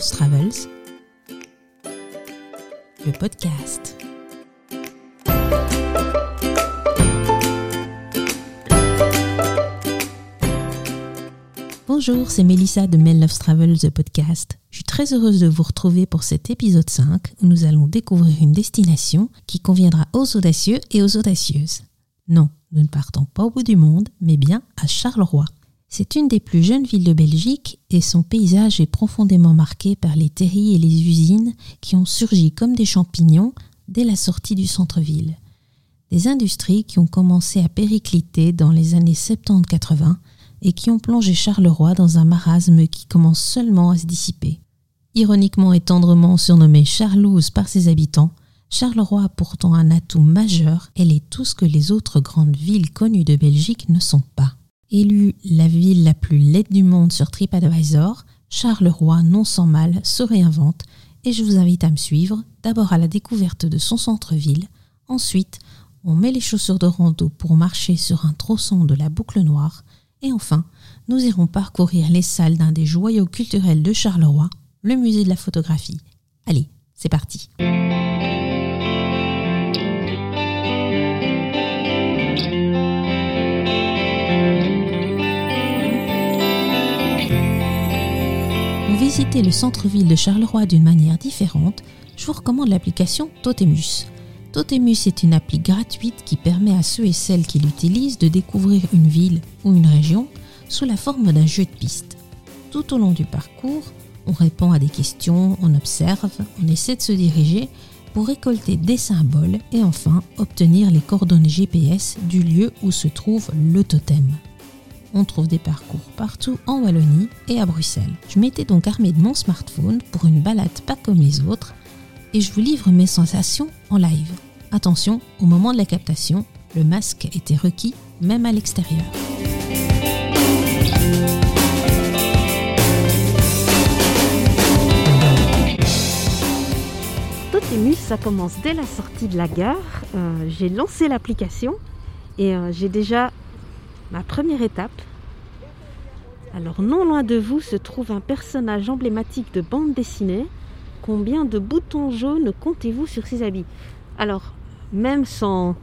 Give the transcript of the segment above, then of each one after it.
Travels, le podcast. Bonjour, c'est Mélissa de Men Loves Travel, the podcast. Je suis très heureuse de vous retrouver pour cet épisode 5 où nous allons découvrir une destination qui conviendra aux audacieux et aux audacieuses. Non, nous ne partons pas au bout du monde, mais bien à Charleroi. C'est une des plus jeunes villes de Belgique et son paysage est profondément marqué par les terris et les usines qui ont surgi comme des champignons dès la sortie du centre-ville. Des industries qui ont commencé à péricliter dans les années 70-80 et qui ont plongé Charleroi dans un marasme qui commence seulement à se dissiper. Ironiquement et tendrement surnommée Charlouse par ses habitants, Charleroi a pourtant un atout majeur, elle est tout ce que les autres grandes villes connues de Belgique ne sont pas. Élue la ville la plus laide du monde sur TripAdvisor, Charleroi, non sans mal, se réinvente et je vous invite à me suivre, d'abord à la découverte de son centre-ville, ensuite on met les chaussures de rando pour marcher sur un tronçon de la boucle noire, et enfin, nous irons parcourir les salles d'un des joyaux culturels de Charleroi, le musée de la photographie. Allez, c'est parti. Visiter le centre-ville de Charleroi d'une manière différente, je vous recommande l'application Totemus. Totemus est une appli gratuite qui permet à ceux et celles qui l'utilisent de découvrir une ville ou une région sous la forme d'un jeu de piste. Tout au long du parcours, on répond à des questions, on observe, on essaie de se diriger pour récolter des symboles et enfin obtenir les coordonnées GPS du lieu où se trouve le totem. On trouve des parcours partout en Wallonie et à Bruxelles. Je m'étais donc armé de mon smartphone pour une balade pas comme les autres et je vous livre mes sensations en live. Attention, au moment de la captation, le masque était requis même à l'extérieur. Totemus, ça commence dès la sortie de la gare. Euh, j'ai lancé l'application et euh, j'ai déjà ma première étape. Alors non loin de vous se trouve un personnage emblématique de bande dessinée Combien de boutons jaunes comptez-vous sur ces habits? Alors, même sans,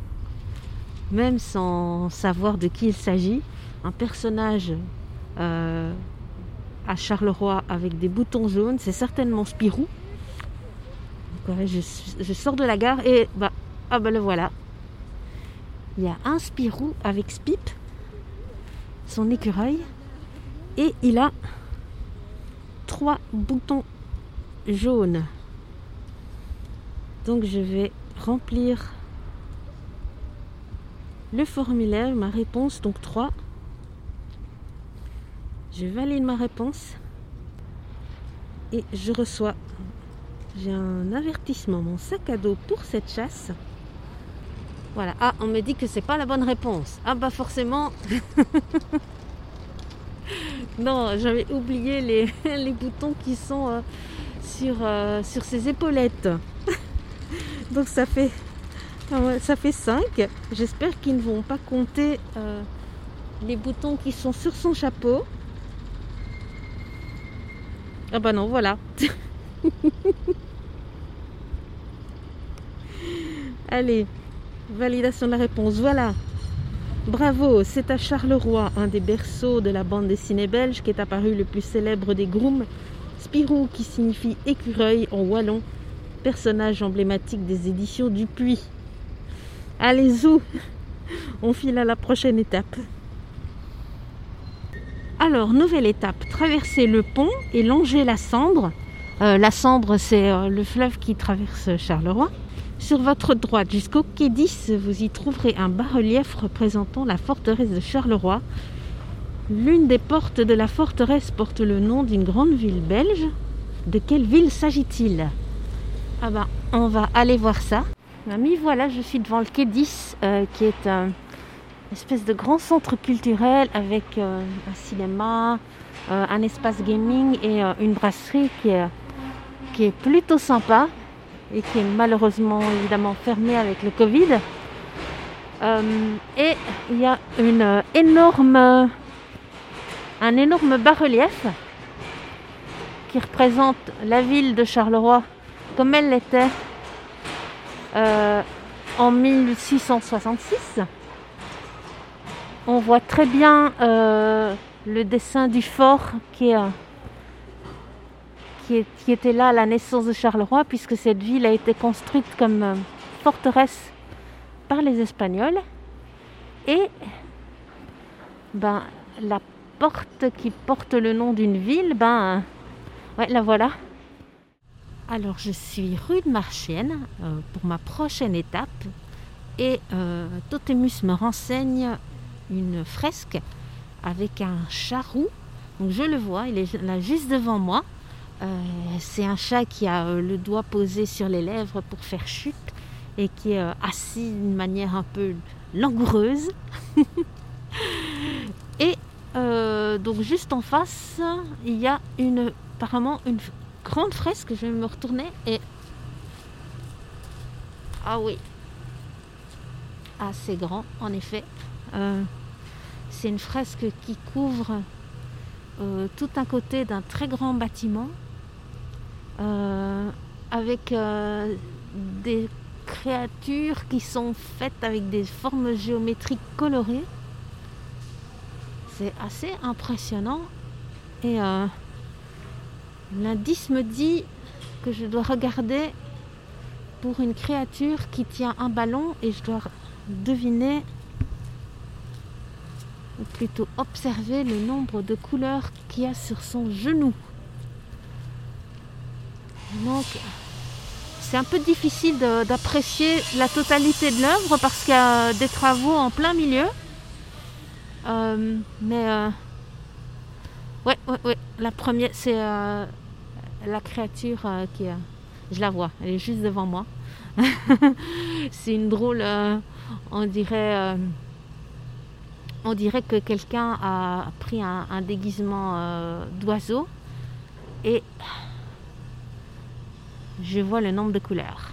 même sans savoir de qui il s'agit, un personnage euh, à Charleroi avec des boutons jaunes, c'est certainement Spirou. je, sors de la gare et bah, ah bah le voilà. Il y a un Spirou avec Spip, son écureuil, et il a trois boutons jaune. Donc je vais remplir le formulaire, ma réponse, donc 3. Je valide ma réponse et je reçois. J'ai un avertissement, mon sac à dos pour cette chasse. Voilà. Ah, on me dit que c'est pas la bonne réponse. Ah bah forcément. non, j'avais oublié les, boutons qui sont euh, sur, euh, sur ses épaulettes. Donc ça fait, ça fait 5. J'espère qu'ils ne vont pas compter euh, les boutons qui sont sur son chapeau. Ah bah non, voilà. Allez, validation de la réponse. Voilà. Bravo, c'est à Charleroi, un des berceaux de la bande dessinée belge, qui est apparu le plus célèbre des grooms Spirou qui signifie écureuil en wallon, personnage emblématique des éditions du Puy. Allez zou, on file à la prochaine étape. Alors, nouvelle étape, traverser le pont et longer la Sambre. Euh, la Sambre, c'est euh, le fleuve qui traverse Charleroi. Sur votre droite jusqu'au quai 10, vous y trouverez un bas-relief représentant la forteresse de Charleroi L'une des portes de la forteresse porte le nom d'une grande ville belge. De quelle ville s'agit-il? Ah ben, on va aller voir ça. Mamie, voilà, je suis devant le quai 10, euh, qui est un espèce de grand centre culturel avec euh, un cinéma, euh, un espace gaming et une brasserie qui est plutôt sympa et qui est malheureusement évidemment fermée avec le Covid. et il y a une énorme un énorme bas-relief qui représente la ville de Charleroi comme elle l'était euh, en 1666. On voit très bien euh, le dessin du fort qui, qui, était là à la naissance de Charleroi, puisque cette ville a été construite comme euh, forteresse par les Espagnols. Et ben, la porte qui porte le nom d'une ville, ben, ouais, la voilà. Alors, je suis rue de Marchienne euh, pour ma prochaine étape et euh, Totemus me renseigne une fresque avec un chat roux. Donc, je le vois, il est là juste devant moi. Euh, c'est un chat qui a euh, le doigt posé sur les lèvres pour faire chute et qui est euh, assis d'une manière un peu langoureuse. et donc juste en face, il y a une, apparemment une grande fresque. Je vais me retourner et... Ah oui. Assez grand, en effet. C'est une fresque qui couvre tout un côté d'un très grand bâtiment avec euh, des créatures qui sont faites avec des formes géométriques colorées. C'est assez impressionnant. Et euh, l'indice me dit que je dois regarder pour une créature qui tient un ballon et je dois deviner ou plutôt observer le nombre de couleurs qu'il y a sur son genou. Donc, c'est un peu difficile d'apprécier la totalité de l'œuvre parce qu'il y a des travaux en plein milieu. Euh, mais euh, ouais, ouais, ouais. La première, c'est euh, la créature qui, je la vois. Elle est juste devant moi. c'est une drôle. on dirait. on dirait que quelqu'un a pris un, un déguisement d'oiseau et je vois le nombre de couleurs.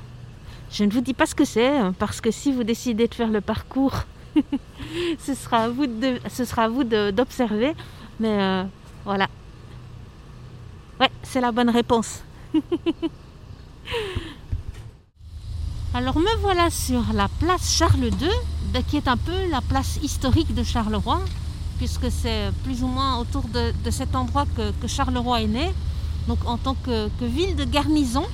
Je ne vous dis pas ce que c'est hein, parce que si vous décidez de faire le parcours, ce sera à vous d'observer. Mais euh, voilà. Ouais, c'est la bonne réponse. Alors me voilà sur la place Charles II, ben, qui est un peu la place historique de Charleroi, puisque c'est plus ou moins autour de, cet endroit que, Charleroi est né, donc en tant que ville de garnison.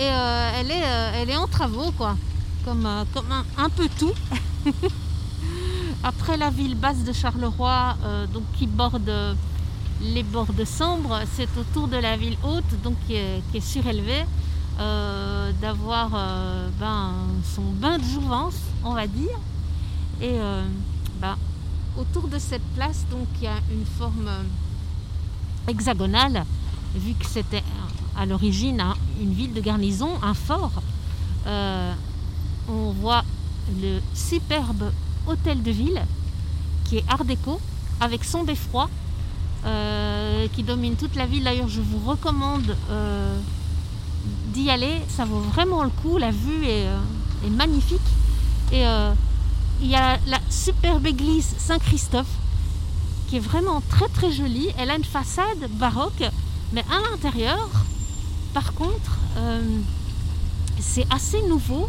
Et euh, elle, est, euh, elle est en travaux, quoi, comme, euh, comme un, peu tout. Après la ville basse de Charleroi, donc qui borde les bords de Sambre, c'est au tour de la ville haute, donc qui est, surélevée, d'avoir ben, son bain de jouvence, on va dire. Et ben, autour de cette place, donc il y a une forme hexagonale, vu que c'était à l'origine hein, une ville de garnison, un fort. Euh, on voit le superbe hôtel de ville qui est art déco avec son beffroi euh, qui domine toute la ville. D'ailleurs, je vous recommande euh, d'y aller. Ça vaut vraiment le coup. La vue est, magnifique. Et il y a la superbe église Saint-Christophe qui est vraiment très très jolie. Elle a une façade baroque, mais à l'intérieur, par contre, euh, c'est assez nouveau.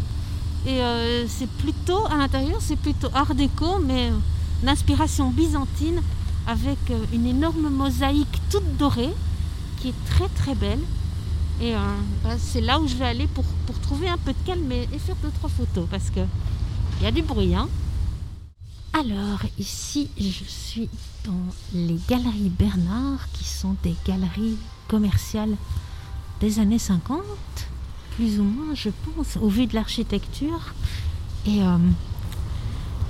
Et euh, c'est plutôt, à l'intérieur, c'est plutôt art déco, mais euh, d'inspiration byzantine, avec une énorme mosaïque toute dorée, qui est très très belle. Et bah, c'est là où je vais aller pour, trouver un peu de calme et, et faire deux, trois photos, parce que il y a du bruit. Hein. Alors, ici, je suis dans les galeries Bernard, qui sont des galeries commerciales des années 50 plus ou moins, je pense, au vu de l'architecture. Et euh,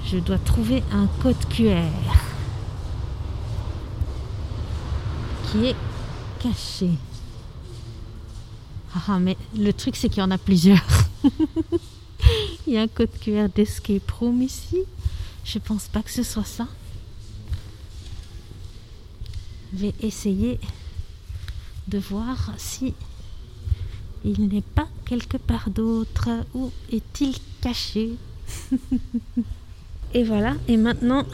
je dois trouver un code QR qui est caché. Ah, mais le truc, c'est qu'il y en a plusieurs. Il y a un code QR d'Escape Room ici. Je pense pas que ce soit ça. Je vais essayer de voir si il n'est pas quelque part d'autre. Où est-il caché Et voilà. Et maintenant,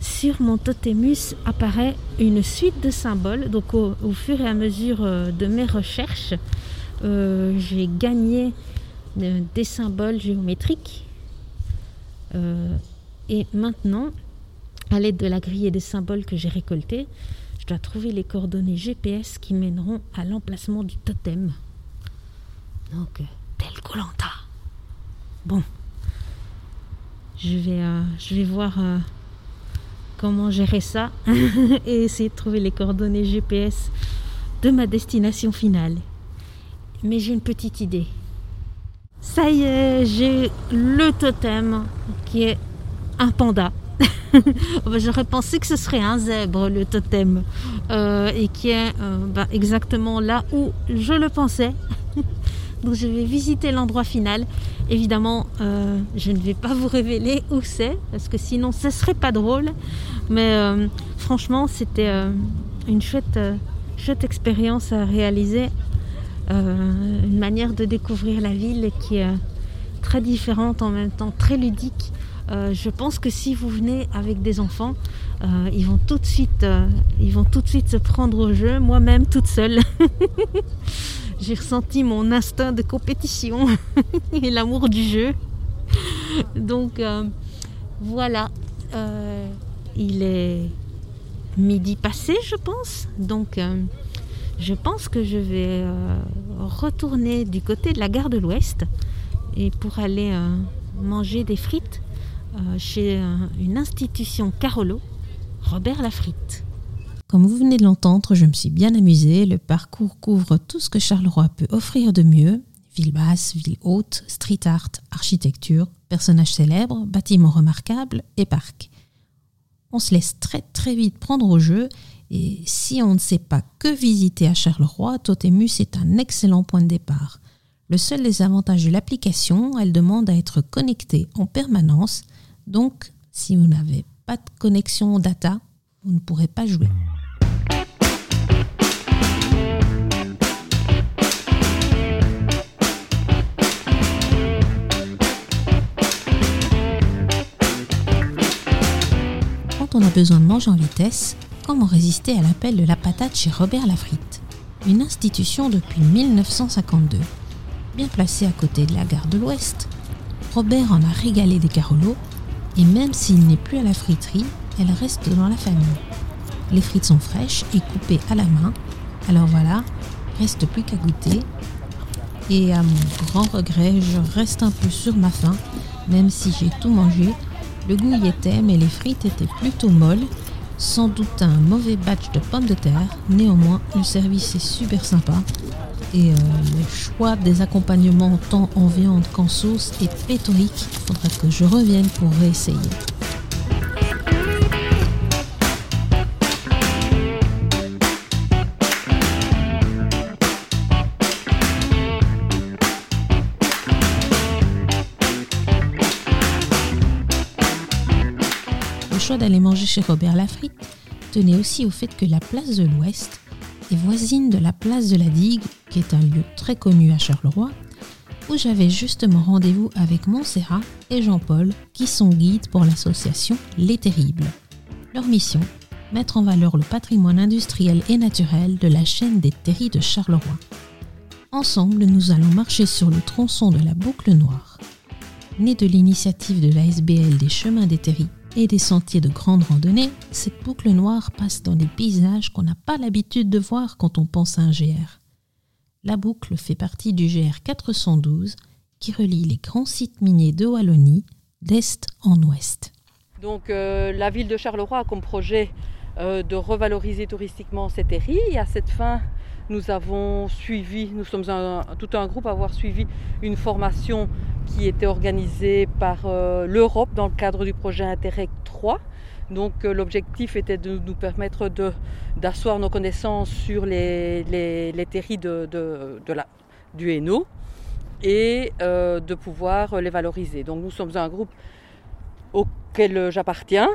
sur mon totémus apparaît une suite de symboles. Donc au, fur et à mesure euh, de mes recherches, euh, j'ai gagné euh, des symboles géométriques. et maintenant, à l'aide de la grille des symboles que j'ai récoltés, je dois trouver les coordonnées GPS qui mèneront à l'emplacement du totem. Donc, tel Colanta. Bon, je vais, je vais voir comment gérer ça et essayer de trouver les coordonnées GPS de ma destination finale. Mais j'ai une petite idée. Ça y est, j'ai le totem qui est un panda. J'aurais pensé que ce serait un zèbre, le totem, euh, et qui est euh, bah, exactement là où je le pensais. Donc je vais visiter l'endroit final. Évidemment, euh, je ne vais pas vous révéler où c'est, parce que sinon ce serait pas drôle. Mais franchement, c'était une chouette, chouette expérience à réaliser. une manière de découvrir la ville qui est très différente en même temps, très ludique. Je pense que si vous venez avec des enfants, ils vont tout de suite, ils vont tout de suite se prendre au jeu. Moi-même, toute seule. j'ai ressenti mon instinct de compétition et l'amour du jeu. Donc euh, voilà, euh, il est midi passé, je pense. Donc euh, je pense que je vais retourner du côté de la gare de l'Ouest et pour aller manger des frites chez une institution Carolo, Robert Lafrite. Comme vous venez de l'entendre, je me suis bien amusée. Le parcours couvre tout ce que Charleroi peut offrir de mieux. Ville basse, ville haute, street art, architecture, personnages célèbres, bâtiments remarquables et parcs. On se laisse très très vite prendre au jeu et si on ne sait pas que visiter à Charleroi, Totemus est un excellent point de départ. Le seul des avantages de l'application, elle demande à être connectée en permanence. Donc, si vous n'avez pas de connexion data, vous ne pourrez pas jouer. on a besoin de manger en vitesse, comment résister à l'appel de la patate chez Robert Lafrite Une institution depuis 1952. Bien placée à côté de la gare de l'Ouest, Robert en a régalé des carolos et même s'il n'est plus à la friterie, elle reste dans la famille. Les frites sont fraîches et coupées à la main, alors voilà, reste plus qu'à goûter. Et à mon grand regret, je reste un peu sur ma faim, même si j'ai tout mangé le goût y était, mais les frites étaient plutôt molles. Sans doute un mauvais batch de pommes de terre. Néanmoins, le service est super sympa. Et euh, le choix des accompagnements tant en viande qu'en sauce est pléthorique. Il faudra que je revienne pour réessayer. D'aller manger chez Robert Lafrique tenait aussi au fait que la place de l'Ouest est voisine de la place de la Digue, qui est un lieu très connu à Charleroi, où j'avais justement rendez-vous avec Montserrat et Jean-Paul, qui sont guides pour l'association Les Terribles. Leur mission mettre en valeur le patrimoine industriel et naturel de la chaîne des terries de Charleroi. Ensemble, nous allons marcher sur le tronçon de la boucle noire. Née de l'initiative de l'ASBL des chemins des terries et des sentiers de grande randonnée, cette boucle noire passe dans des paysages qu'on n'a pas l'habitude de voir quand on pense à un GR. La boucle fait partie du GR 412 qui relie les grands sites miniers de Wallonie d'est en ouest. Donc euh, la ville de Charleroi a comme projet euh, de revaloriser touristiquement cette terries et à cette fin nous avons suivi, nous sommes tout un groupe à avoir suivi une formation qui était organisée par euh, l'Europe dans le cadre du projet Interreg 3. Donc euh, l'objectif était de nous permettre d'asseoir nos connaissances sur les, les, la, du Hainaut et euh, de pouvoir les valoriser. Donc nous sommes un groupe auquel j'appartiens,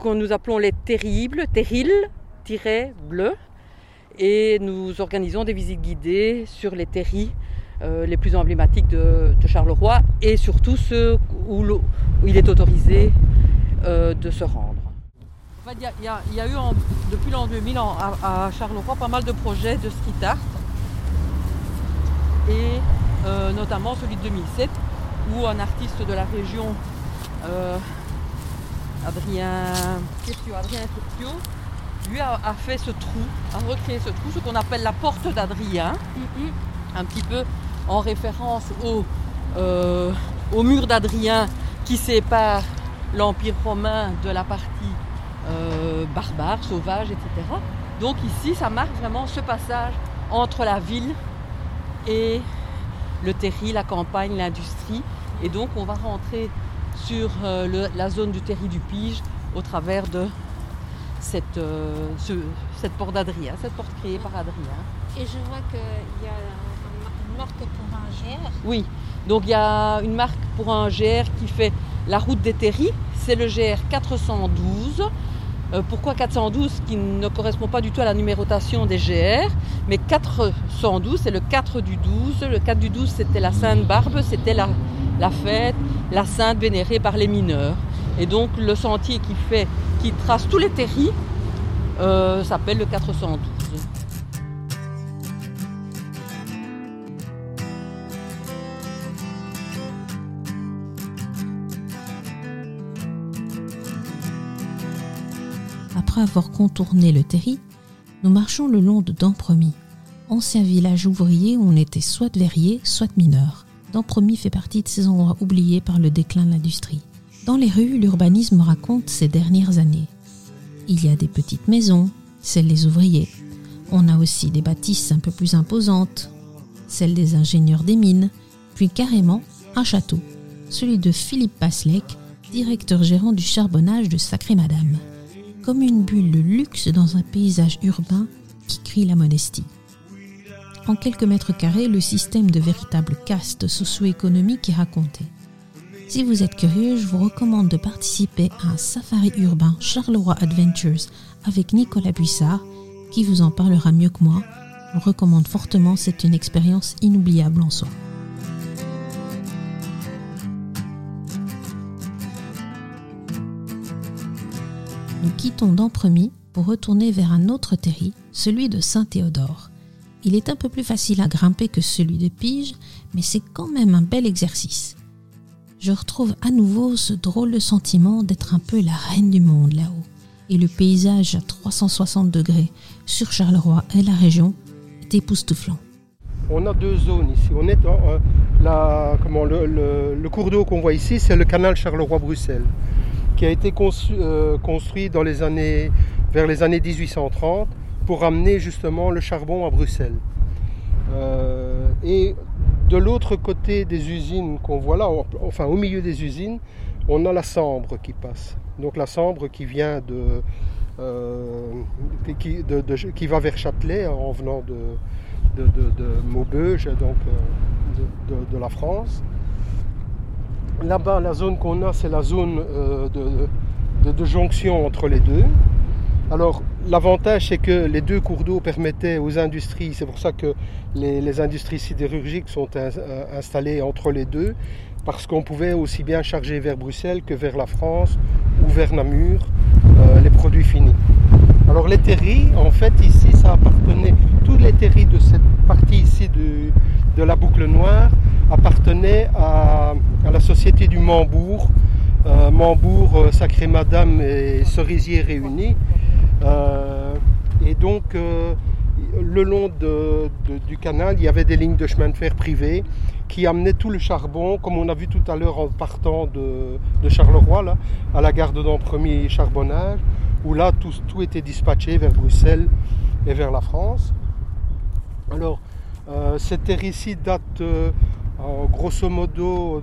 que nous appelons les terribles, terrils-bleus, et nous organisons des visites guidées sur les terris euh, les plus emblématiques de, Charleroi et surtout ceux où, il est autorisé euh, de se rendre. fait, il y, a eu depuis l'an 2000 à, Charleroi pas mal de projets de street art. Et euh, notamment celui de 2007 où un artiste de la région, Adrien Adrien lui a, fait ce trou, a recréé ce trou, ce qu'on appelle la porte d'Adrien, mm-hmm. un petit peu en référence au, euh, au mur d'Adrien qui sépare l'Empire romain de la partie euh, barbare, sauvage, etc. Donc ici, ça marque vraiment ce passage entre la ville et le terri, la campagne, l'industrie. Et donc on va rentrer sur euh, la zone du terri du Pige au travers de cette, porte d'Adrien, cette porte créée par Adrien. Et je vois qu'il y a pour un GR. Oui, donc il y a une marque pour un GR qui fait la route des terris, c'est le GR 412. Euh, pourquoi 412 qui ne correspond pas du tout à la numérotation des GR, mais 412 c'est le 4 du 12. Le 4 du 12 c'était la Sainte Barbe, c'était la, la fête, la sainte vénérée par les mineurs. Et donc le sentier qui fait, qui trace tous les terris euh, s'appelle le 412. Après avoir contourné le terri, nous marchons le long de Dampremy, ancien village ouvrier où on était soit verrier, soit mineur. Dampremy fait partie de ces endroits oubliés par le déclin de l'industrie. Dans les rues, l'urbanisme raconte ces dernières années. Il y a des petites maisons, celles des ouvriers. On a aussi des bâtisses un peu plus imposantes, celles des ingénieurs des mines, puis carrément un château, celui de Philippe Paslec, directeur gérant du charbonnage de Sacré Madame comme une bulle de luxe dans un paysage urbain qui crie la modestie. En quelques mètres carrés, le système de véritable caste socio-économique est raconté. Si vous êtes curieux, je vous recommande de participer à un safari urbain Charleroi Adventures avec Nicolas Buissard, qui vous en parlera mieux que moi. Je vous recommande fortement, c'est une expérience inoubliable en soi. Nous quittons d'Ampremy pour retourner vers un autre terri, celui de Saint-Théodore. Il est un peu plus facile à grimper que celui de Pige, mais c'est quand même un bel exercice. Je retrouve à nouveau ce drôle de sentiment d'être un peu la reine du monde là-haut. Et le paysage à 360 degrés sur Charleroi et la région est époustouflant. On a deux zones ici. On est le, le cours d'eau qu'on voit ici, c'est le canal Charleroi-Bruxelles qui a été euh, construit dans les années, vers les années 1830 pour amener justement le charbon à Bruxelles. Euh, et de l'autre côté des usines qu'on voit là, enfin au milieu des usines, on a la Sambre qui passe. Donc la Sambre qui vient de, euh, qui, va vers Châtelet en venant de, de, Maubeuge, donc de, la France. Là-bas, la zone qu'on a, c'est la zone euh, de, jonction entre les deux. Alors, l'avantage, c'est que les deux cours d'eau permettaient aux industries, c'est pour ça que les, industries sidérurgiques sont euh, installées entre les deux, parce qu'on pouvait aussi bien charger vers Bruxelles que vers la France ou vers Namur euh, les produits finis. Alors, les terris, en fait, ici, ça appartenait, les terris de cette partie ici de la boucle noire appartenaient à la société du Mambourg, euh, Mambourg, euh, Sacré Madame et Cerisier réunis. Euh, et donc, le long du canal, il y avait des lignes de chemin de fer privées qui amenaient tout le charbon, comme on a vu tout à l'heure en partant de, Charleroi, là, à la gare de Dampremy Charbonnage, où là, tout, tout, était dispatché vers Bruxelles et vers la France. Alors, cette terre ici date grosso modo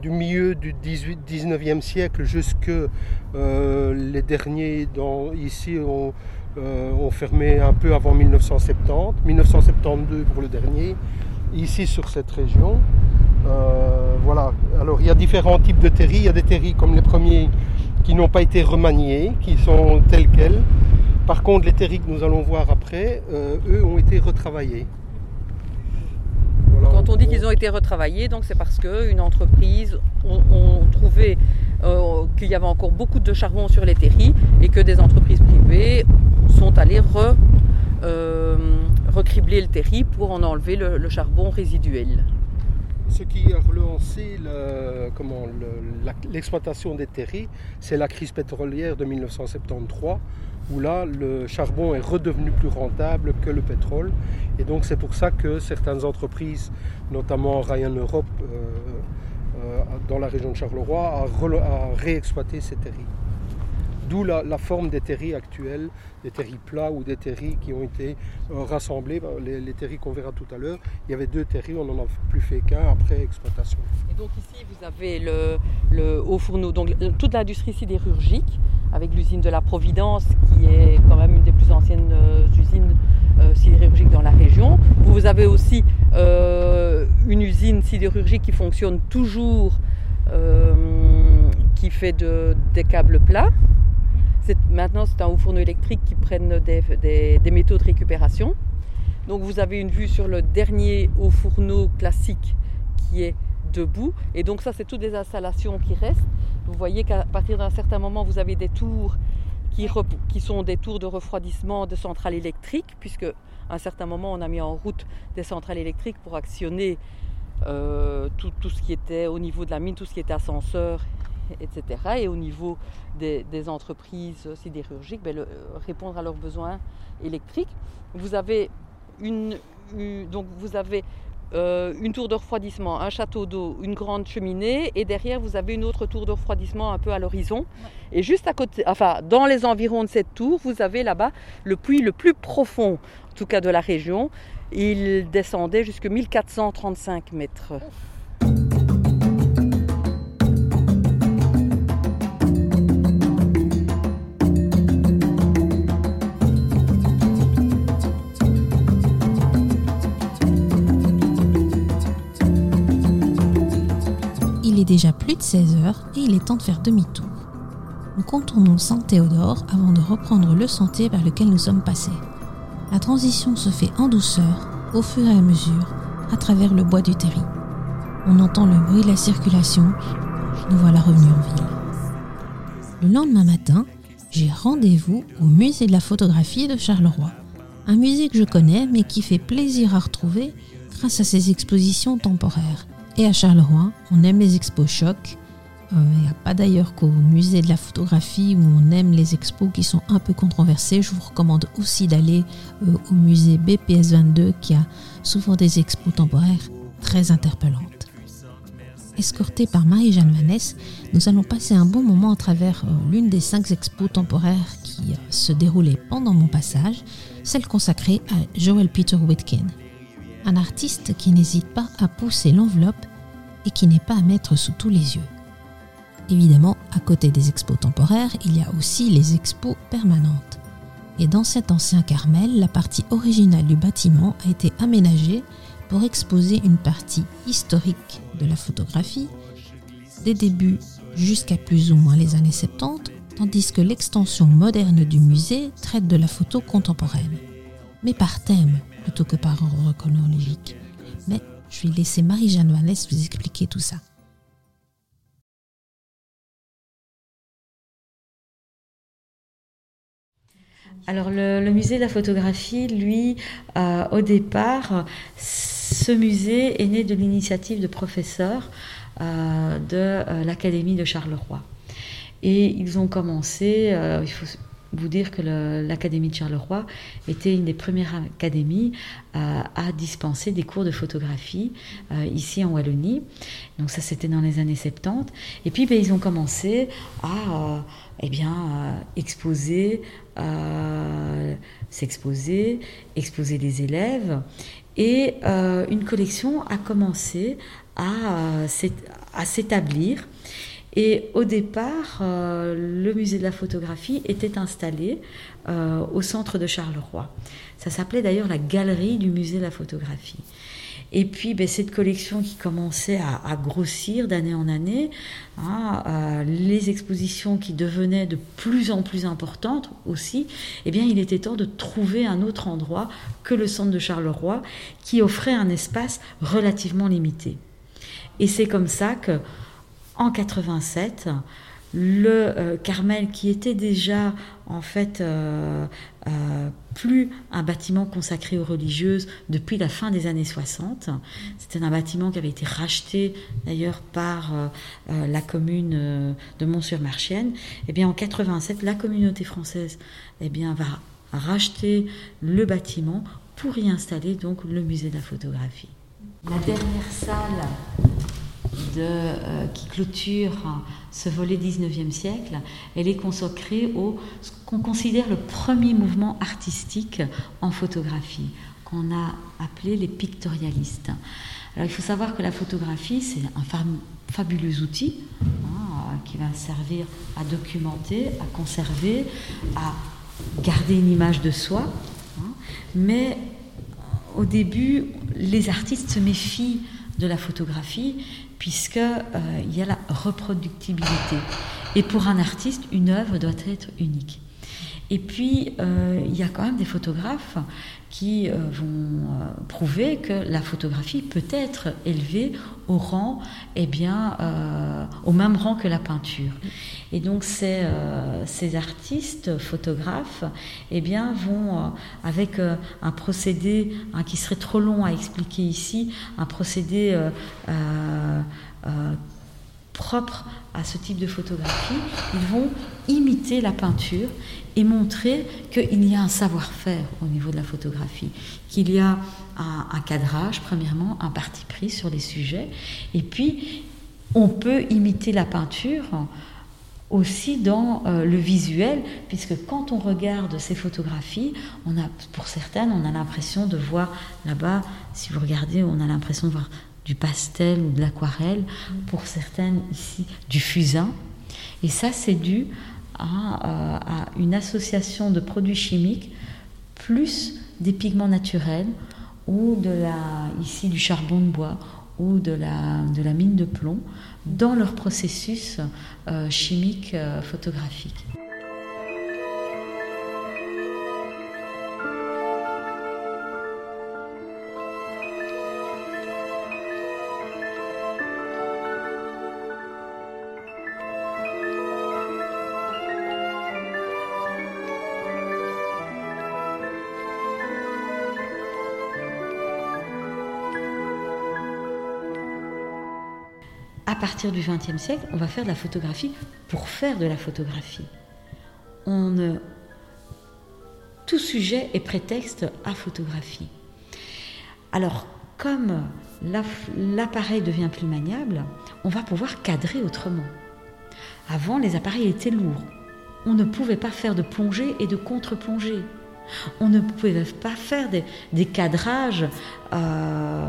du milieu du 18, 19e siècle jusque euh, les derniers ici ont, euh, ont, fermé un peu avant 1970, 1972 pour le dernier, ici sur cette région. Euh, voilà, alors il y a différents types de terris, il y a des terris comme les premiers qui n'ont pas été remaniés, qui sont tels quels. Par contre, les terris que nous allons voir après, eux ont été retravaillés. Quand on dit qu'ils ont été retravaillés, c'est parce qu'une entreprise ont, trouvé euh, qu'il y avait encore beaucoup de charbon sur les terris et que des entreprises privées sont allées euh, recribler le terri pour en enlever le, charbon résiduel. Ce qui a relancé l'exploitation des terris, c'est la crise pétrolière de 1973 où là, le charbon est redevenu plus rentable que le pétrole. Et donc c'est pour ça que certaines entreprises, notamment Ryan Europe, euh, euh, dans la région de Charleroi, a, réexploité ces terris. D'où la, forme des terris actuels, des terris plats ou des terris qui ont été euh, rassemblés. Les, les terris qu'on verra tout à l'heure, il y avait deux terris, on n'en a plus fait qu'un après exploitation. Et donc ici, vous avez le, haut fourneau, donc toute l'industrie sidérurgique avec l'usine de la Providence, qui est quand même une des plus anciennes euh, usines euh, sidérurgiques dans la région. Vous avez aussi euh, une usine sidérurgique qui fonctionne toujours, qui fait des câbles plats. Maintenant, c'est un haut fourneau électrique qui prennent des, métaux de récupération. Donc vous avez une vue sur le dernier haut fourneau classique qui est debout. Et donc ça, c'est toutes des installations qui restent. Vous voyez qu'à partir d'un certain moment, vous avez des tours qui, sont des tours de refroidissement de centrales électriques, puisque à un certain moment, on a mis en route des centrales électriques pour actionner euh, tout, ce qui était au niveau de la mine, tout ce qui était ascenseur, etc. Et au niveau des, entreprises sidérurgiques, ben, répondre à leurs besoins électriques. Vous avez une, donc vous avez euh, une tour de refroidissement, un château d'eau, une grande cheminée, et derrière vous avez une autre tour de refroidissement un peu à l'horizon. Et juste à côté, enfin dans les environs de cette tour, vous avez là-bas le puits le plus profond, en tout cas de la région. Il descendait jusqu'à 1435 mètres. Déjà plus de 16 heures et il est temps de faire demi-tour. Nous contournons Saint-Théodore avant de reprendre le sentier vers lequel nous sommes passés. La transition se fait en douceur, au fur et à mesure, à travers le bois du terri. On entend le bruit de la circulation. Nous voilà revenus en ville. Le lendemain matin, j'ai rendez-vous au musée de la photographie de Charleroi. Un musée que je connais mais qui fait plaisir à retrouver grâce à ses expositions temporaires. Et à Charleroi, on aime les expos choc. Il euh, n'y a pas d'ailleurs qu'au musée de la photographie où on aime les expos qui sont un peu controversées. Je vous recommande aussi d'aller euh, au musée BPS 22 qui a souvent des expos temporaires très interpellantes. Escortés par Marie-Jeanne Vanessa, nous allons passer un bon moment à travers euh, l'une des cinq expos temporaires qui se déroulaient pendant mon passage, celle consacrée à Joel Peter Whitkin un artiste qui n'hésite pas à pousser l'enveloppe et qui n'est pas à mettre sous tous les yeux. Évidemment, à côté des expos temporaires, il y a aussi les expos permanentes. Et dans cet ancien Carmel, la partie originale du bâtiment a été aménagée pour exposer une partie historique de la photographie, des débuts jusqu'à plus ou moins les années 70, tandis que l'extension moderne du musée traite de la photo contemporaine. Mais par thème, plutôt que par ordre chronologique. Mais je vais laisser Marie-Jeanne Vanessa vous expliquer tout ça. Alors le, musée de la photographie, lui, euh, au départ, ce musée est né de l'initiative de professeurs euh, de euh, l'Académie de Charleroi. Et ils ont commencé, il faut vous dire que l'Académie de Charleroi était une des premières académies euh, à dispenser des cours de photographie euh, ici en Wallonie. Donc ça, c'était dans les années 70. Et puis, ben, ils ont commencé à euh, eh bien, exposer, s'exposer, exposer des élèves. Et une collection a commencé à s'établir. Et au départ, euh, le musée de la photographie était installé euh, au centre de Charleroi. Ça s'appelait d'ailleurs la galerie du musée de la photographie. Et puis ben, cette collection qui commençait à, grossir d'année en année, hein, euh, les expositions qui devenaient de plus en plus importantes aussi, eh bien il était temps de trouver un autre endroit que le centre de Charleroi qui offrait un espace relativement limité. Et c'est comme ça que en 87, le euh, Carmel, qui était déjà en fait euh, euh, plus un bâtiment consacré aux religieuses depuis la fin des années 60. C'était un bâtiment qui avait été racheté d'ailleurs par la commune de Mont-sur-Marchienne. Et eh bien en 87, la communauté française eh bien, va racheter le bâtiment pour y installer donc le musée de la photographie. La dernière salle de, qui clôture ce volet 19e siècle, elle est consacrée au ce qu'on considère le premier mouvement artistique en photographie, qu'on a appelé les pictorialistes. Alors il faut savoir que la photographie, c'est un fabuleux outil hein, qui va servir à documenter, à conserver, à garder une image de soi. Hein. mais au début, les artistes se méfient de la photographie puisqu'il euh, y a la reproductibilité. Et pour un artiste, une œuvre doit être unique. Et puis, euh, il y a quand même des photographes qui euh, vont prouver que la photographie peut être élevée au rang, eh bien, au même rang que la peinture. Et donc, ces, ces artistes, photographes, eh bien, vont, avec un procédé hein, qui serait trop long à expliquer ici, un procédé propre à ce type de photographie, ils vont imiter la peinture et montrer qu'il y a un savoir-faire au niveau de la photographie, qu'il y a un, cadrage, premièrement, un parti pris sur les sujets, et puis on peut imiter la peinture aussi dans euh, le visuel, puisque quand on regarde ces photographies, on a, pour certaines, on a l'impression de voir là-bas, si vous regardez, on a l'impression de voir du pastel ou de l'aquarelle, pour certaines ici du fusain. Et ça, c'est dû euh, à, une association de produits chimiques plus des pigments naturels ou de la, ici du charbon de bois ou de la mine de plomb dans leur processus euh, chimique euh, photographique. partir du XXe siècle, on va faire de la photographie pour faire de la photographie. Tout sujet est prétexte à photographie. Alors, comme l'appareil devient plus maniable, on va pouvoir cadrer autrement. Avant, les appareils étaient lourds. On ne pouvait pas faire de plongée et de contre-plongée. On ne pouvait pas faire des, cadrages euh,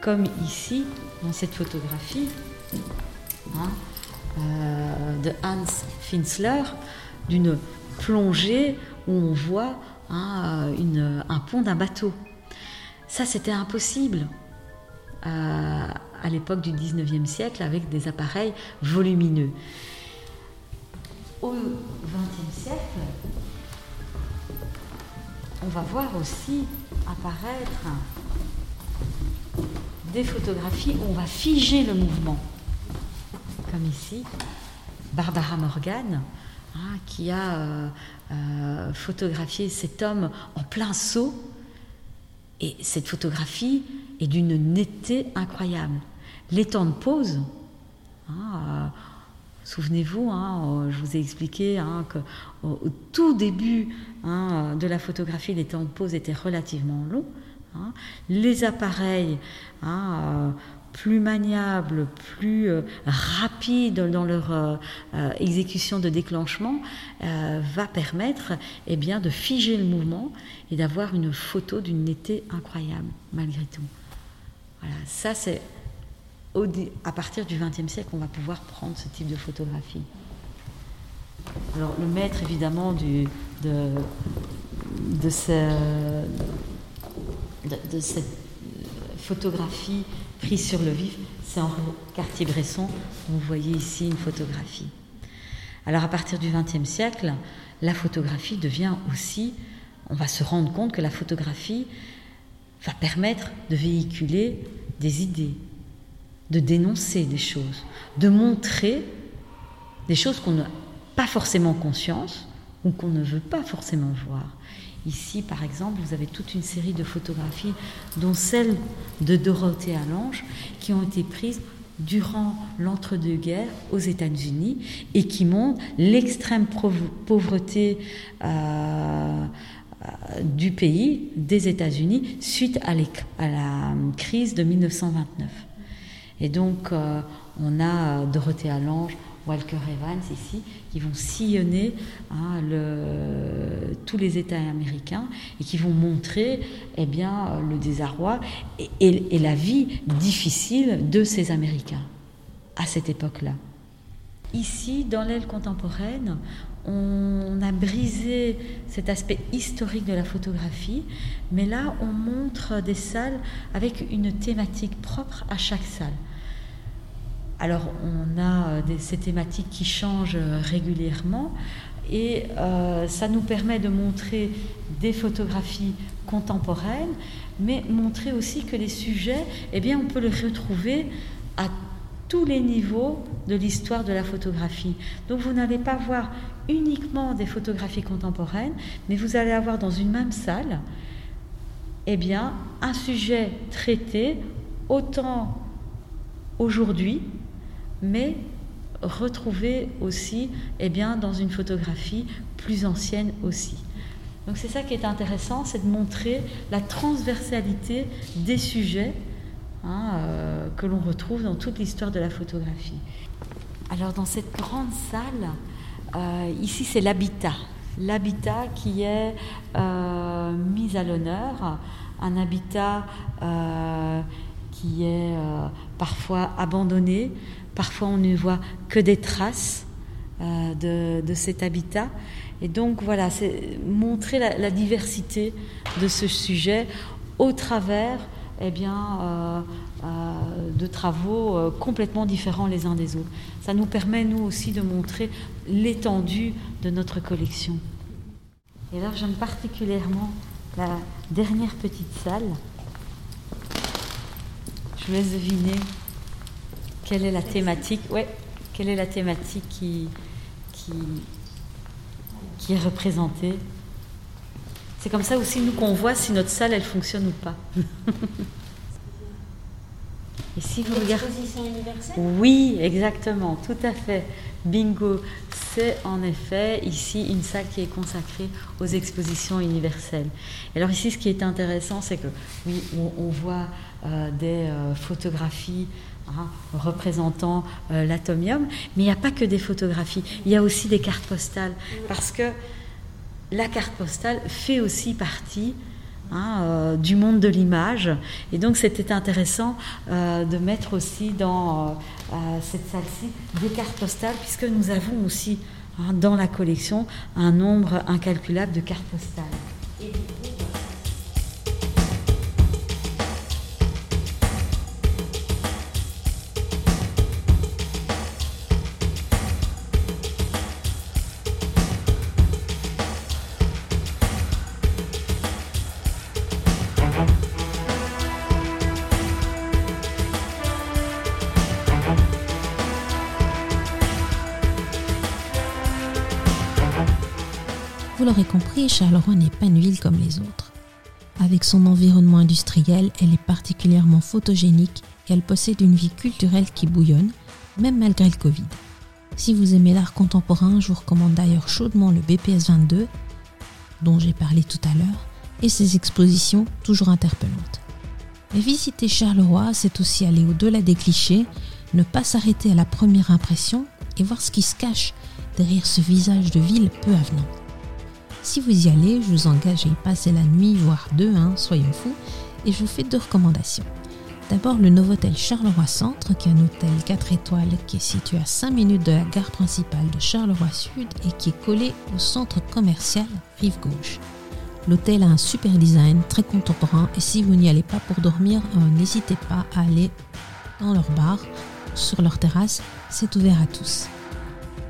comme ici, dans cette photographie. Hein, euh, de Hans Finsler, d'une plongée où on voit hein, un pont d'un bateau. Ça, c'était impossible euh, à l'époque du 19e siècle avec des appareils volumineux. Au 20e siècle, on va voir aussi apparaître des photographies où on va figer le mouvement comme ici, Barbara Morgan, hein, qui a euh, euh, photographié cet homme en plein saut. Et cette photographie est d'une netteté incroyable. Les temps de pause, hein, euh, souvenez-vous, hein, je vous ai expliqué qu'au au tout début de la photographie, les temps de pause étaient relativement longs. Les appareils plus maniables, plus euh, rapides dans leur euh, euh, exécution de déclenchement, va permettre eh bien, de figer le mouvement et d'avoir une photo d'une netteté incroyable, malgré tout. Voilà, ça c'est à partir du XXe siècle qu'on va pouvoir prendre ce type de photographie. Alors le maître évidemment de, de, de cette photographie sur le vif, c'est en Cartier-Bresson. Vous voyez ici une photographie. Alors à partir du XXe siècle, la photographie devient aussi, on va se rendre compte que la photographie va permettre de véhiculer des idées, de dénoncer des choses, de montrer des choses qu'on n'a pas forcément conscience ou qu'on ne veut pas forcément voir. Ici, par exemple, vous avez toute une série de photographies, dont celle de Dorothée Allange, qui ont été prises durant l'entre-deux-guerres aux États-Unis et qui montrent l'extrême pauvreté euh, du pays, des États-Unis, suite à, la crise de 1929. Et donc, euh, on a Dorothée Allange, Walker Evans ici, qui vont sillonner hein, tous les États américains et qui vont montrer eh bien, le désarroi et, la vie difficile de ces Américains à cette époque-là. Ici, dans l'aile contemporaine, on a brisé cet aspect historique de la photographie, mais là, on montre des salles avec une thématique propre à chaque salle. Alors on a euh, ces thématiques qui changent euh, régulièrement et euh, ça nous permet de montrer des photographies contemporaines, mais montrer aussi que les sujets, eh bien, on peut les retrouver à tous les niveaux de l'histoire de la photographie. Donc vous n'allez pas voir uniquement des photographies contemporaines, mais vous allez avoir dans une même salle, eh bien, un sujet traité autant aujourd'hui mais retrouver aussi eh bien, dans une photographie plus ancienne aussi. Donc c'est ça qui est intéressant, c'est de montrer la transversalité des sujets hein, euh, que l'on retrouve dans toute l'histoire de la photographie. Alors dans cette grande salle, euh, ici c'est l'habitat. L'habitat qui est euh, mis à l'honneur, un habitat qui est parfois abandonné, Parfois, on ne voit que des traces euh, de, cet habitat. Et donc, voilà, c'est montrer la, diversité de ce sujet au travers eh bien, euh, euh, de travaux complètement différents les uns des autres. Ça nous permet, nous aussi, de montrer l'étendue de notre collection. Et alors, j'aime particulièrement la dernière petite salle. Je vous laisse deviner quelle est la thématique Ouais. Quelle est la thématique qui, qui, qui est représentée? C'est comme ça aussi nous qu'on voit si notre salle elle fonctionne ou pas. Et si vous regardez. universelle? Oui, exactement, tout à fait. Bingo, c'est en effet ici une salle qui est consacrée aux expositions universelles. alors ici, ce qui est intéressant, c'est que oui, on, voit euh, des euh, photographies Hein, représentant euh, l'atomium. Mais il n'y a pas que des photographies, il y a aussi des cartes postales. Parce que la carte postale fait aussi partie hein, euh, du monde de l'image. Et donc c'était intéressant euh, de mettre aussi dans cette salle-ci des cartes postales, puisque nous avons aussi hein, dans la collection un nombre incalculable de cartes postales. Vous l'aurez compris, Charleroi n'est pas une ville comme les autres. Avec son environnement industriel, elle est particulièrement photogénique et elle possède une vie culturelle qui bouillonne, même malgré le Covid. Si vous aimez l'art contemporain, je vous recommande d'ailleurs chaudement le BPS 22, dont j'ai parlé tout à l'heure, et ses expositions toujours interpellantes. Mais visiter Charleroi, c'est aussi aller au-delà des clichés, ne pas s'arrêter à la première impression et voir ce qui se cache derrière ce visage de ville peu avenant. Si vous y allez, je vous engage à y passer la nuit, voire deux, hein, soyons fous, et je vous fais deux recommandations. D'abord le Novotel Charleroi Centre, qui est un hôtel 4 étoiles qui est situé à 5 minutes de la gare principale de Charleroi Sud et qui est collé au centre commercial Rive Gauche. L'hôtel a un super design, très contemporain, et si vous n'y allez pas pour dormir, euh, n'hésitez pas à aller dans leur bar, sur leur terrasse, c'est ouvert à tous.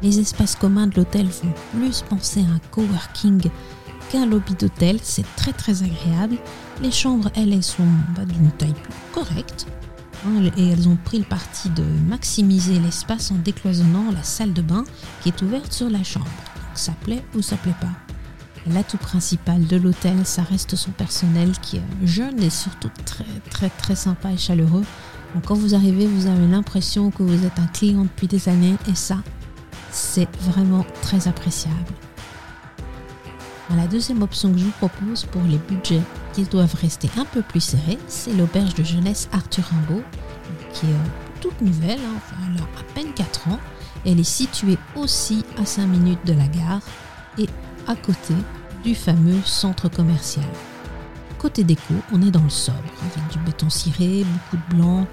Les espaces communs de l'hôtel font plus penser à un coworking qu'un lobby d'hôtel, c'est très très agréable. Les chambres, elles, sont bah, d'une taille correcte, hein, et elles ont pris le parti de maximiser l'espace en décloisonnant la salle de bain qui est ouverte sur la chambre. Donc ça plaît ou ça plaît pas. L'atout principal de l'hôtel, ça reste son personnel qui est jeune et surtout très très très sympa et chaleureux. Donc quand vous arrivez, vous avez l'impression que vous êtes un client depuis des années et ça, c'est vraiment très appréciable. La deuxième option que je vous propose pour les budgets qui doivent rester un peu plus serrés, c'est l'auberge de jeunesse Arthur Rimbaud, qui est euh, toute nouvelle, hein, elle a à peine 4 ans. Elle est située aussi à 5 minutes de la gare et à côté du fameux centre commercial. Côté déco, on est dans le sobre, avec du béton ciré, beaucoup de blanc,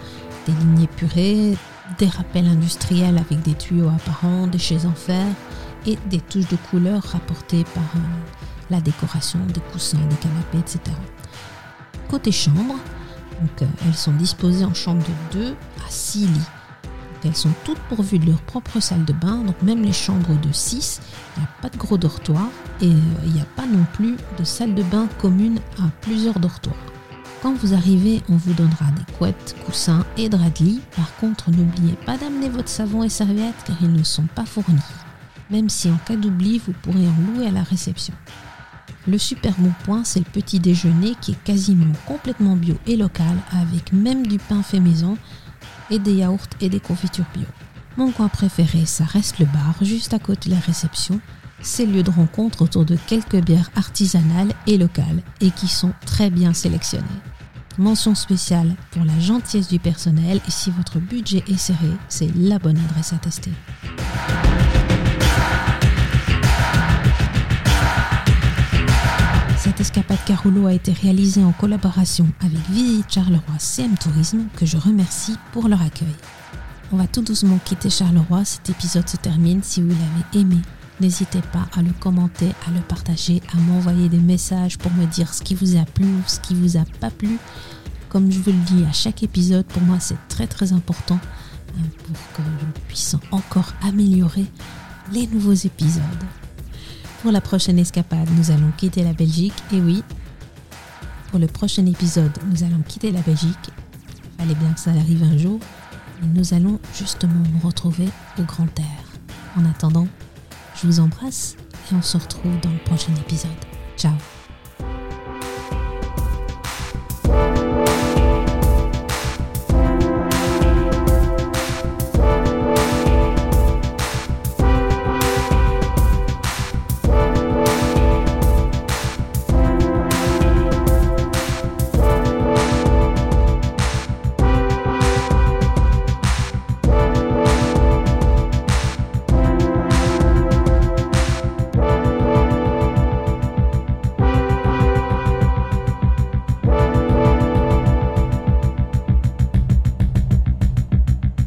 des lignes épurées, des rappels industriels avec des tuyaux apparents, des chaises en fer et des touches de couleur rapportées par euh, la décoration des coussins, des canapés, etc. Côté chambre, euh, elles sont disposées en chambre de 2 à 6 lits. elles sont toutes pourvues de leur propre salle de bain, donc même les chambres de 6, il n'y a pas de gros dortoir et euh, il n'y a pas non plus de salle de bain commune à plusieurs dortoirs. Quand vous arrivez, on vous donnera des couettes, coussins et draps de lit. Par contre, n'oubliez pas d'amener votre savon et serviettes car ils ne sont pas fournis. Même si en cas d'oubli, vous pourrez en louer à la réception. Le super bon point, c'est le petit déjeuner qui est quasiment complètement bio et local, avec même du pain fait maison et des yaourts et des confitures bio. Mon coin préféré, ça reste le bar, juste à côté de la réception. C'est lieu de rencontre autour de quelques bières artisanales et locales, et qui sont très bien sélectionnées. Mention spéciale pour la gentillesse du personnel, et si votre budget est serré, c'est la bonne adresse à tester. Cette escapade Carolo a été réalisée en collaboration avec Visite Charleroi CM Tourisme, que je remercie pour leur accueil. On va tout doucement quitter Charleroi, cet épisode se termine. Si vous l'avez aimé, n'hésitez pas à le commenter, à le partager, à m'envoyer des messages pour me dire ce qui vous a plu ou ce qui vous a pas plu. Comme je vous le dis à chaque épisode, pour moi c'est très très important euh, pour que je puisse encore améliorer les nouveaux épisodes. Pour la prochaine escapade, nous allons quitter la Belgique. Et oui, pour le prochain épisode, nous allons quitter la Belgique. Fallait bien que ça arrive un jour. Et nous allons justement nous retrouver au grand air. En attendant, je vous embrasse et on se retrouve dans le prochain épisode. Ciao